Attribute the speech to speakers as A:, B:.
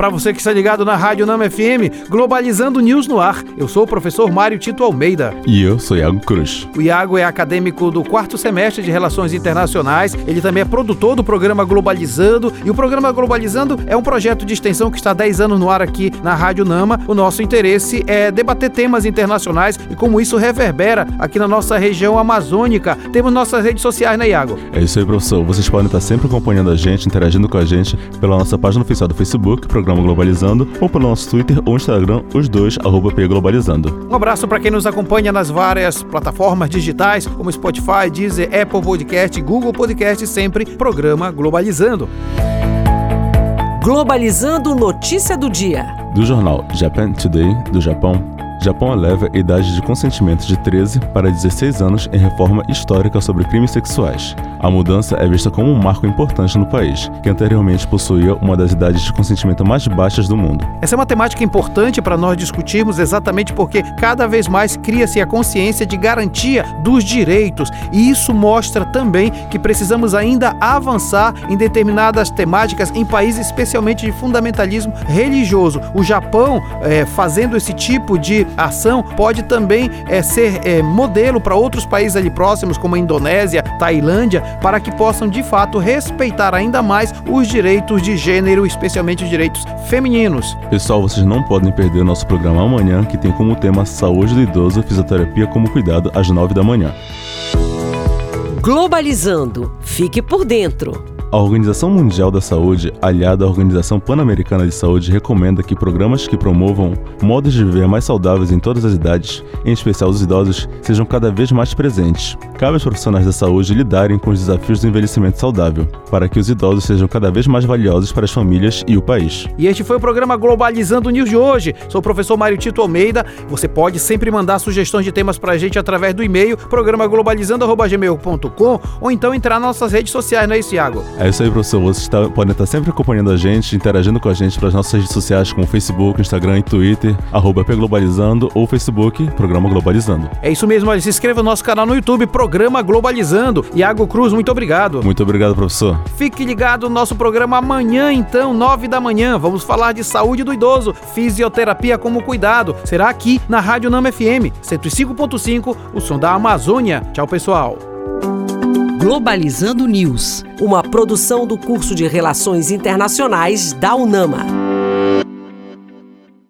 A: Para você que está ligado na Rádio Nama FM, Globalizando News no ar. Eu sou o professor Mário Tito Almeida.
B: E eu sou Iago Cruz.
A: O Iago é acadêmico do quarto semestre de Relações Internacionais. Ele também é produtor do programa Globalizando. E o programa Globalizando é um projeto de extensão que está há 10 anos no ar aqui na Rádio Nama. O nosso interesse é debater temas internacionais e como isso reverbera aqui na nossa região amazônica. Temos nossas redes sociais, né, Iago?
B: É isso aí, professor. Vocês podem estar sempre acompanhando a gente, interagindo com a gente pela nossa página oficial do Facebook, programa programa Globalizando, ou pelo nosso Twitter ou Instagram, os dois, arroba Globalizando.
A: Um abraço para quem nos acompanha nas várias plataformas digitais, como Spotify, Deezer, Apple Podcast, Google Podcast, sempre programa Globalizando.
C: Globalizando notícia do dia.
B: Do jornal Japan Today, do Japão, Japão eleva a idade de consentimento de 13 para 16 anos em reforma histórica sobre crimes sexuais. A mudança é vista como um marco importante no país, que anteriormente possuía uma das idades de consentimento mais baixas do mundo.
A: Essa é uma temática importante para nós discutirmos exatamente porque cada vez mais cria-se a consciência de garantia dos direitos, e isso mostra também que precisamos ainda avançar em determinadas temáticas em países especialmente de fundamentalismo religioso. O Japão, é, fazendo esse tipo de ação pode também é, ser é, modelo para outros países ali próximos, como a Indonésia, Tailândia, para que possam de fato respeitar ainda mais os direitos de gênero, especialmente os direitos femininos.
B: Pessoal, vocês não podem perder nosso programa amanhã, que tem como tema Saúde do Idoso, Fisioterapia como Cuidado, às 9 da manhã.
C: Globalizando. Fique por dentro.
B: A Organização Mundial da Saúde, aliada à Organização Pan-Americana de Saúde, recomenda que programas que promovam modos de viver mais saudáveis em todas as idades, em especial os idosos, sejam cada vez mais presentes. Cabe aos profissionais da saúde lidarem com os desafios do envelhecimento saudável, para que os idosos sejam cada vez mais valiosos para as famílias e o país.
A: E este foi o programa Globalizando News de hoje. Sou o professor Mário Tito Almeida. Você pode sempre mandar sugestões de temas para a gente através do e-mail programaglobalizando.gmail.com ou então entrar nas nossas redes sociais, não é isso, Iago?
B: É isso aí, professor. Vocês tá, podem estar sempre acompanhando a gente, interagindo com a gente pelas nossas redes sociais, como Facebook, Instagram e Twitter, arroba Globalizando ou Facebook, Programa Globalizando.
A: É isso mesmo, olha, se inscreva no nosso canal no YouTube, Programa Globalizando. Iago Cruz, muito obrigado.
B: Muito obrigado, professor.
A: Fique ligado no nosso programa amanhã, então, nove da manhã. Vamos falar de saúde do idoso, fisioterapia como cuidado. Será aqui na Rádio Nama FM, 105.5, o som da Amazônia. Tchau, pessoal.
C: Globalizando News, uma produção do curso de Relações Internacionais da UNAMA.